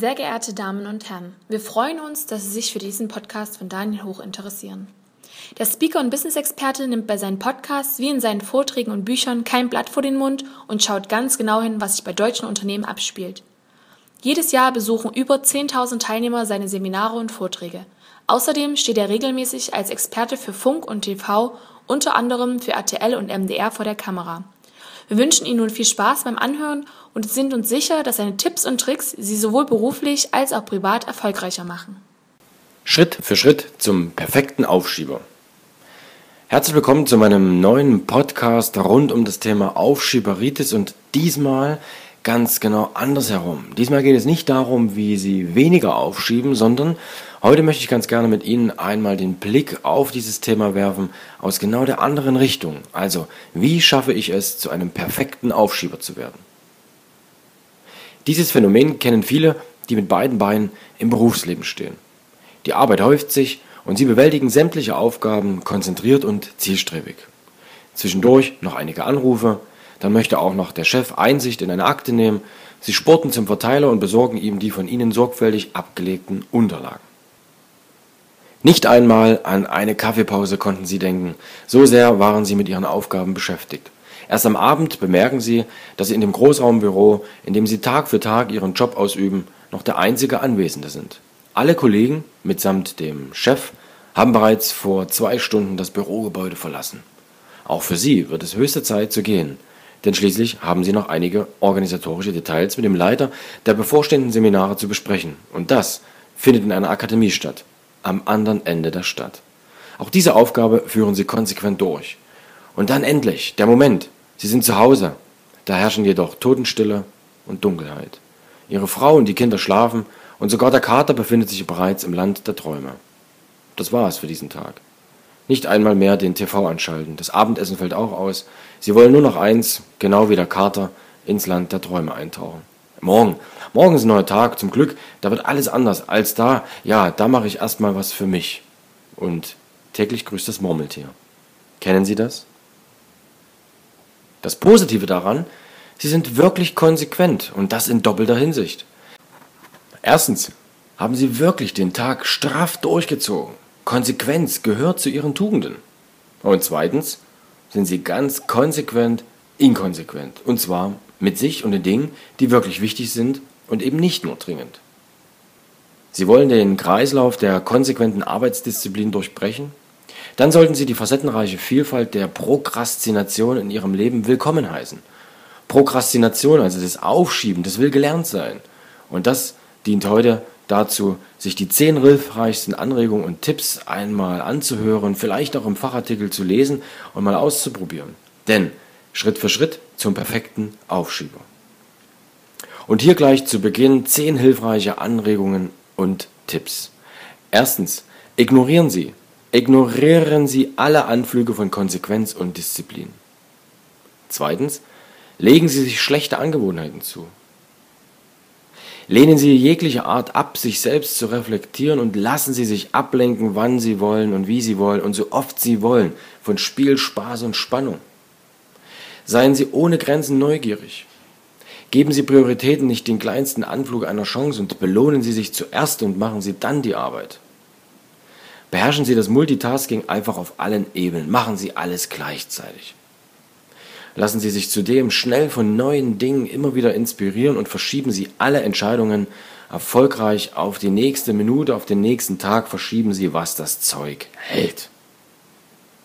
Sehr geehrte Damen und Herren, wir freuen uns, dass Sie sich für diesen Podcast von Daniel Hoch interessieren. Der Speaker und Business-Experte nimmt bei seinen Podcasts wie in seinen Vorträgen und Büchern kein Blatt vor den Mund und schaut ganz genau hin, was sich bei deutschen Unternehmen abspielt. Jedes Jahr besuchen über 10.000 Teilnehmer seine Seminare und Vorträge. Außerdem steht er regelmäßig als Experte für Funk und TV, unter anderem für RTL und MDR vor der Kamera. Wir wünschen Ihnen nun viel Spaß beim Anhören und sind uns sicher, dass seine Tipps und Tricks Sie sowohl beruflich als auch privat erfolgreicher machen. Schritt für Schritt zum perfekten Aufschieber. Herzlich willkommen zu meinem neuen Podcast rund um das Thema Aufschieberitis und diesmal ganz genau andersherum. Diesmal geht es nicht darum, wie Sie weniger aufschieben, sondern heute möchte ich ganz gerne mit Ihnen einmal den Blick auf dieses Thema werfen aus genau der anderen Richtung. Also, wie schaffe ich es, zu einem perfekten Aufschieber zu werden? Dieses Phänomen kennen viele, die mit beiden Beinen im Berufsleben stehen. Die Arbeit häuft sich und sie bewältigen sämtliche Aufgaben konzentriert und zielstrebig. Zwischendurch noch einige Anrufe, dann möchte auch noch der Chef Einsicht in eine Akte nehmen. Sie sporten zum Verteiler und besorgen ihm die von ihnen sorgfältig abgelegten Unterlagen. Nicht einmal an eine Kaffeepause konnten sie denken, so sehr waren sie mit ihren Aufgaben beschäftigt. Erst am Abend bemerken sie, dass sie in dem Großraumbüro, in dem sie Tag für Tag ihren Job ausüben, noch der einzige Anwesende sind. Alle Kollegen, mitsamt dem Chef, haben bereits vor zwei Stunden das Bürogebäude verlassen. Auch für sie wird es höchste Zeit zu gehen denn schließlich haben sie noch einige organisatorische Details mit dem Leiter der bevorstehenden Seminare zu besprechen. Und das findet in einer Akademie statt, am anderen Ende der Stadt. Auch diese Aufgabe führen sie konsequent durch. Und dann endlich, der Moment, sie sind zu Hause. Da herrschen jedoch Totenstille und Dunkelheit. Ihre Frau und die Kinder schlafen und sogar der Kater befindet sich bereits im Land der Träume. Das war es für diesen Tag. Nicht einmal mehr den TV anschalten. Das Abendessen fällt auch aus. Sie wollen nur noch eins, genau wie der Kater, ins Land der Träume eintauchen. Morgen. Morgen ist ein neuer Tag. Zum Glück, da wird alles anders als da. Ja, da mache ich erstmal was für mich. Und täglich grüßt das Murmeltier. Kennen Sie das? Das Positive daran, Sie sind wirklich konsequent und das in doppelter Hinsicht. Erstens haben Sie wirklich den Tag straff durchgezogen. Konsequenz gehört zu ihren Tugenden. Und zweitens sind sie ganz konsequent inkonsequent. Und zwar mit sich und den Dingen, die wirklich wichtig sind und eben nicht nur dringend. Sie wollen den Kreislauf der konsequenten Arbeitsdisziplin durchbrechen? Dann sollten Sie die facettenreiche Vielfalt der Prokrastination in Ihrem Leben willkommen heißen. Prokrastination, also das Aufschieben, das will gelernt sein. Und das dient heute dazu, sich die zehn hilfreichsten Anregungen und Tipps einmal anzuhören, vielleicht auch im Fachartikel zu lesen und mal auszuprobieren. Denn Schritt für Schritt zum perfekten Aufschieber. Und hier gleich zu Beginn zehn hilfreiche Anregungen und Tipps. Erstens, ignorieren Sie, ignorieren Sie alle Anflüge von Konsequenz und Disziplin. Zweitens, legen Sie sich schlechte Angewohnheiten zu. Lehnen Sie jegliche Art ab, sich selbst zu reflektieren und lassen Sie sich ablenken, wann Sie wollen und wie Sie wollen und so oft Sie wollen von Spiel, Spaß und Spannung. Seien Sie ohne Grenzen neugierig. Geben Sie Prioritäten nicht den kleinsten Anflug einer Chance und belohnen Sie sich zuerst und machen Sie dann die Arbeit. Beherrschen Sie das Multitasking einfach auf allen Ebenen. Machen Sie alles gleichzeitig. Lassen Sie sich zudem schnell von neuen Dingen immer wieder inspirieren und verschieben Sie alle Entscheidungen erfolgreich auf die nächste Minute, auf den nächsten Tag, verschieben Sie, was das Zeug hält.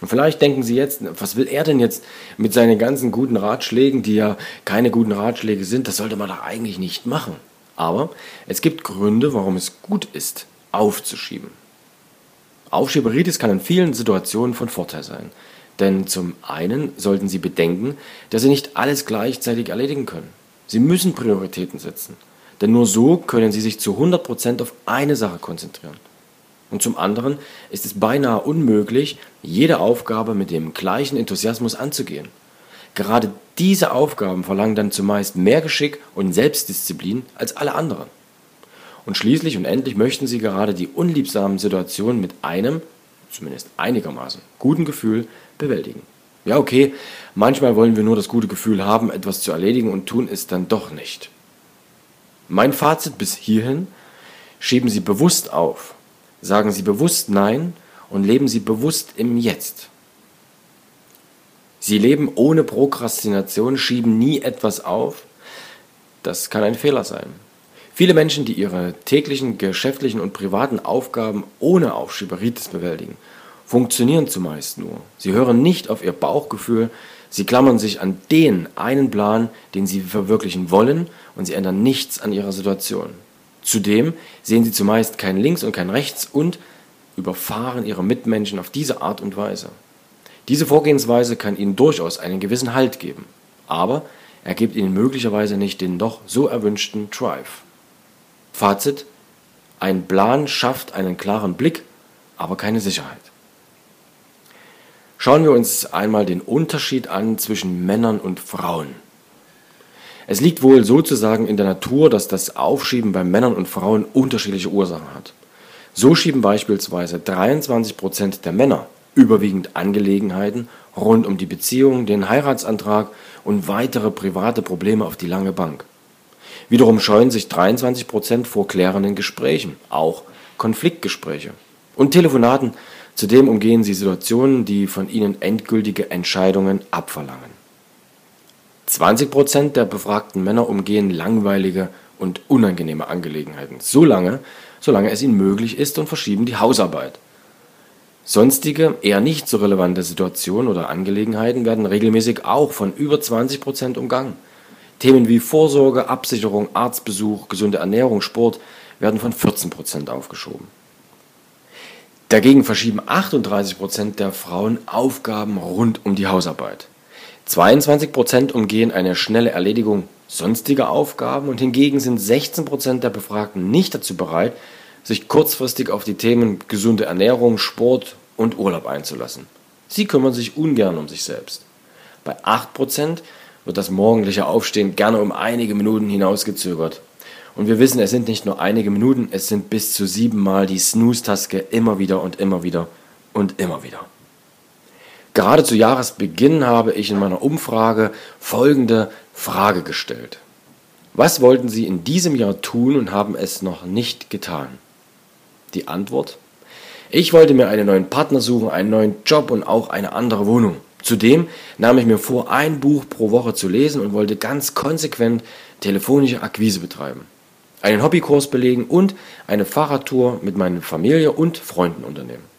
Und vielleicht denken Sie jetzt, was will er denn jetzt mit seinen ganzen guten Ratschlägen, die ja keine guten Ratschläge sind, das sollte man doch eigentlich nicht machen. Aber es gibt Gründe, warum es gut ist, aufzuschieben. Aufschieberitis kann in vielen Situationen von Vorteil sein. Denn zum einen sollten Sie bedenken, dass Sie nicht alles gleichzeitig erledigen können. Sie müssen Prioritäten setzen. Denn nur so können Sie sich zu 100% auf eine Sache konzentrieren. Und zum anderen ist es beinahe unmöglich, jede Aufgabe mit dem gleichen Enthusiasmus anzugehen. Gerade diese Aufgaben verlangen dann zumeist mehr Geschick und Selbstdisziplin als alle anderen. Und schließlich und endlich möchten Sie gerade die unliebsamen Situationen mit einem, zumindest einigermaßen, guten Gefühl bewältigen. Ja, okay, manchmal wollen wir nur das gute Gefühl haben, etwas zu erledigen und tun es dann doch nicht. Mein Fazit bis hierhin, schieben Sie bewusst auf, sagen Sie bewusst Nein und leben Sie bewusst im Jetzt. Sie leben ohne Prokrastination, schieben nie etwas auf. Das kann ein Fehler sein. Viele Menschen, die ihre täglichen geschäftlichen und privaten Aufgaben ohne Aufschieberitis bewältigen, funktionieren zumeist nur. Sie hören nicht auf ihr Bauchgefühl, sie klammern sich an den einen Plan, den sie verwirklichen wollen, und sie ändern nichts an ihrer Situation. Zudem sehen sie zumeist kein Links und kein Rechts und überfahren ihre Mitmenschen auf diese Art und Weise. Diese Vorgehensweise kann ihnen durchaus einen gewissen Halt geben, aber er gibt ihnen möglicherweise nicht den doch so erwünschten Drive. Fazit: Ein Plan schafft einen klaren Blick, aber keine Sicherheit. Schauen wir uns einmal den Unterschied an zwischen Männern und Frauen. Es liegt wohl sozusagen in der Natur, dass das Aufschieben bei Männern und Frauen unterschiedliche Ursachen hat. So schieben beispielsweise 23 Prozent der Männer überwiegend Angelegenheiten rund um die Beziehung, den Heiratsantrag und weitere private Probleme auf die lange Bank. Wiederum scheuen sich 23 Prozent vor klärenden Gesprächen, auch Konfliktgespräche und Telefonaten. Zudem umgehen sie Situationen, die von ihnen endgültige Entscheidungen abverlangen. 20 Prozent der befragten Männer umgehen langweilige und unangenehme Angelegenheiten, so lange, solange es ihnen möglich ist und verschieben die Hausarbeit. Sonstige, eher nicht so relevante Situationen oder Angelegenheiten werden regelmäßig auch von über 20 Prozent umgangen. Themen wie Vorsorge, Absicherung, Arztbesuch, gesunde Ernährung, Sport werden von 14 Prozent aufgeschoben. Dagegen verschieben 38 Prozent der Frauen Aufgaben rund um die Hausarbeit. 22 Prozent umgehen eine schnelle Erledigung sonstiger Aufgaben und hingegen sind 16 Prozent der Befragten nicht dazu bereit, sich kurzfristig auf die Themen gesunde Ernährung, Sport und Urlaub einzulassen. Sie kümmern sich ungern um sich selbst. Bei 8 Prozent wird das morgendliche Aufstehen gerne um einige Minuten hinausgezögert. Und wir wissen, es sind nicht nur einige Minuten, es sind bis zu siebenmal die Snooze-Taste immer wieder und immer wieder und immer wieder. Gerade zu Jahresbeginn habe ich in meiner Umfrage folgende Frage gestellt. Was wollten Sie in diesem Jahr tun und haben es noch nicht getan? Die Antwort? Ich wollte mir einen neuen Partner suchen, einen neuen Job und auch eine andere Wohnung. Zudem nahm ich mir vor, ein Buch pro Woche zu lesen und wollte ganz konsequent telefonische Akquise betreiben, einen Hobbykurs belegen und eine Fahrradtour mit meiner Familie und Freunden unternehmen.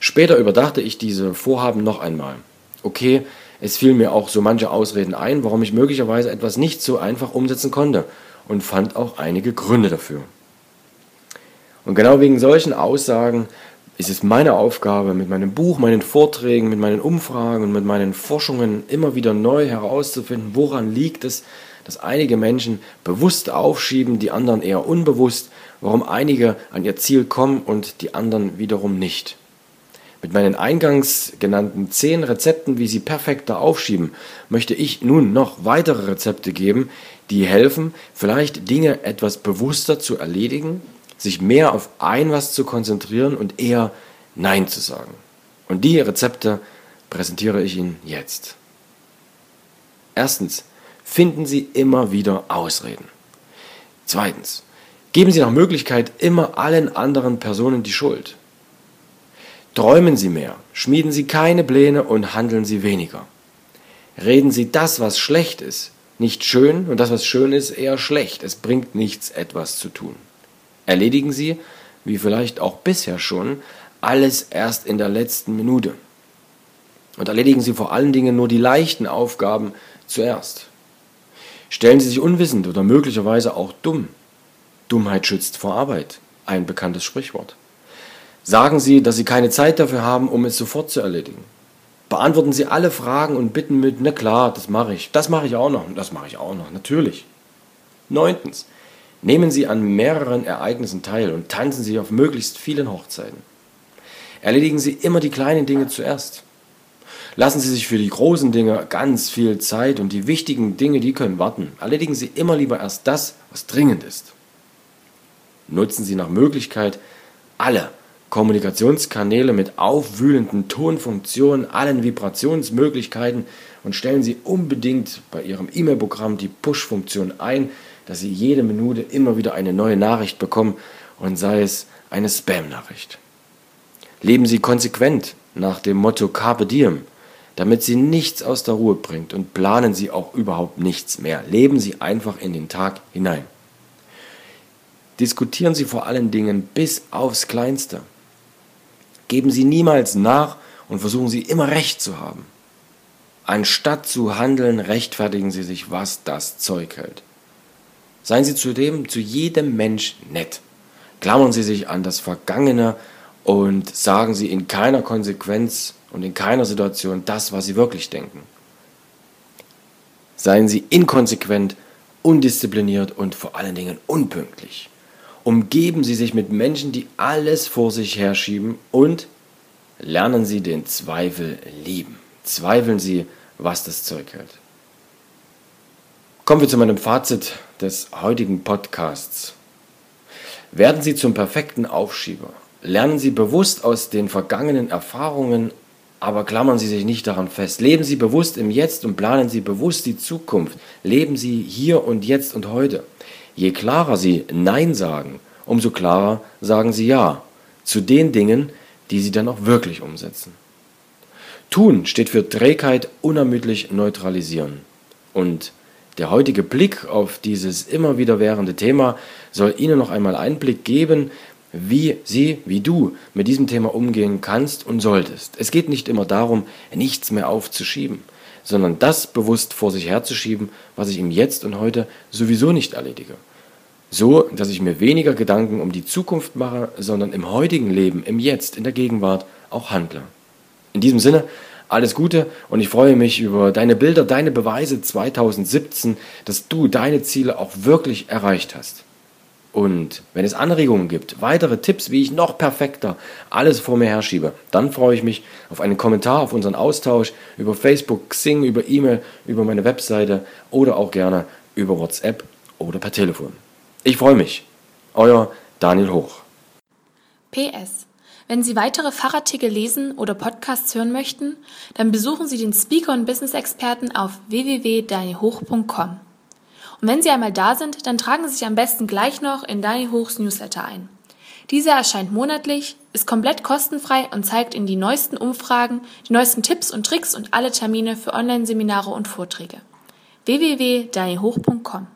Später überdachte ich diese Vorhaben noch einmal. Okay, es fielen mir auch so manche Ausreden ein, warum ich möglicherweise etwas nicht so einfach umsetzen konnte und fand auch einige Gründe dafür. Und genau wegen solchen Aussagen ist es meine Aufgabe, mit meinem Buch, meinen Vorträgen, mit meinen Umfragen und mit meinen Forschungen immer wieder neu herauszufinden, woran liegt es, dass einige Menschen bewusst aufschieben, die anderen eher unbewusst, warum einige an ihr Ziel kommen und die anderen wiederum nicht. Mit meinen eingangs genannten zehn Rezepten, wie Sie perfekter aufschieben, möchte ich nun noch weitere Rezepte geben, die helfen, vielleicht Dinge etwas bewusster zu erledigen sich mehr auf ein was zu konzentrieren und eher Nein zu sagen. Und die Rezepte präsentiere ich Ihnen jetzt. Erstens, finden Sie immer wieder Ausreden. Zweitens, geben Sie nach Möglichkeit immer allen anderen Personen die Schuld. Träumen Sie mehr, schmieden Sie keine Pläne und handeln Sie weniger. Reden Sie das, was schlecht ist, nicht schön und das, was schön ist, eher schlecht. Es bringt nichts, etwas zu tun erledigen Sie, wie vielleicht auch bisher schon, alles erst in der letzten Minute. Und erledigen Sie vor allen Dingen nur die leichten Aufgaben zuerst. Stellen Sie sich unwissend oder möglicherweise auch dumm. Dummheit schützt vor Arbeit, ein bekanntes Sprichwort. Sagen Sie, dass Sie keine Zeit dafür haben, um es sofort zu erledigen. Beantworten Sie alle Fragen und bitten mit, na klar, das mache ich, das mache ich auch noch, das mache ich auch noch, natürlich. Neuntens, Nehmen Sie an mehreren Ereignissen teil und tanzen Sie auf möglichst vielen Hochzeiten. Erledigen Sie immer die kleinen Dinge zuerst. Lassen Sie sich für die großen Dinge ganz viel Zeit und die wichtigen Dinge, die können warten. Erledigen Sie immer lieber erst das, was dringend ist. Nutzen Sie nach Möglichkeit alle Kommunikationskanäle mit aufwühlenden Tonfunktionen, allen Vibrationsmöglichkeiten und stellen Sie unbedingt bei Ihrem E-Mail-Programm die Push-Funktion ein, dass Sie jede Minute immer wieder eine neue Nachricht bekommen und sei es eine Spam-Nachricht. Leben Sie konsequent nach dem Motto Carpe Diem, damit Sie nichts aus der Ruhe bringt und planen Sie auch überhaupt nichts mehr. Leben Sie einfach in den Tag hinein. Diskutieren Sie vor allen Dingen bis aufs Kleinste. Geben Sie niemals nach und versuchen Sie immer Recht zu haben. Anstatt zu handeln, rechtfertigen Sie sich, was das Zeug hält. Seien Sie zudem zu jedem Mensch nett. Klammern Sie sich an das Vergangene und sagen Sie in keiner Konsequenz und in keiner Situation das, was Sie wirklich denken. Seien Sie inkonsequent, undiszipliniert und vor allen Dingen unpünktlich. Umgeben Sie sich mit Menschen, die alles vor sich herschieben und lernen Sie den Zweifel lieben. Zweifeln Sie, was das Zeug hält. Kommen wir zu meinem Fazit des heutigen Podcasts. Werden Sie zum perfekten Aufschieber. Lernen Sie bewusst aus den vergangenen Erfahrungen, aber klammern Sie sich nicht daran fest. Leben Sie bewusst im Jetzt und planen Sie bewusst die Zukunft. Leben Sie hier und jetzt und heute. Je klarer Sie Nein sagen, umso klarer sagen Sie Ja zu den Dingen, die Sie dann auch wirklich umsetzen. Tun steht für Trägheit unermüdlich neutralisieren. Und der heutige Blick auf dieses immer wiederkehrende Thema soll Ihnen noch einmal Einblick geben, wie Sie, wie du mit diesem Thema umgehen kannst und solltest. Es geht nicht immer darum, nichts mehr aufzuschieben, sondern das bewusst vor sich herzuschieben, was ich im Jetzt und heute sowieso nicht erledige. So, dass ich mir weniger Gedanken um die Zukunft mache, sondern im heutigen Leben, im Jetzt, in der Gegenwart auch handle. In diesem Sinne, alles Gute und ich freue mich über deine Bilder, deine Beweise 2017, dass du deine Ziele auch wirklich erreicht hast. Und wenn es Anregungen gibt, weitere Tipps, wie ich noch perfekter alles vor mir herschiebe, dann freue ich mich auf einen Kommentar, auf unseren Austausch über Facebook, Xing, über E-Mail, über meine Webseite oder auch gerne über WhatsApp oder per Telefon. Ich freue mich. Euer Daniel Hoch. PS. Wenn Sie weitere Fachartikel lesen oder Podcasts hören möchten, dann besuchen Sie den Speaker und Business Experten auf www.danielhoch.com. Und wenn Sie einmal da sind, dann tragen Sie sich am besten gleich noch in Daniel Hochs Newsletter ein. Dieser erscheint monatlich, ist komplett kostenfrei und zeigt Ihnen die neuesten Umfragen, die neuesten Tipps und Tricks und alle Termine für Online-Seminare und Vorträge. www.danielhoch.com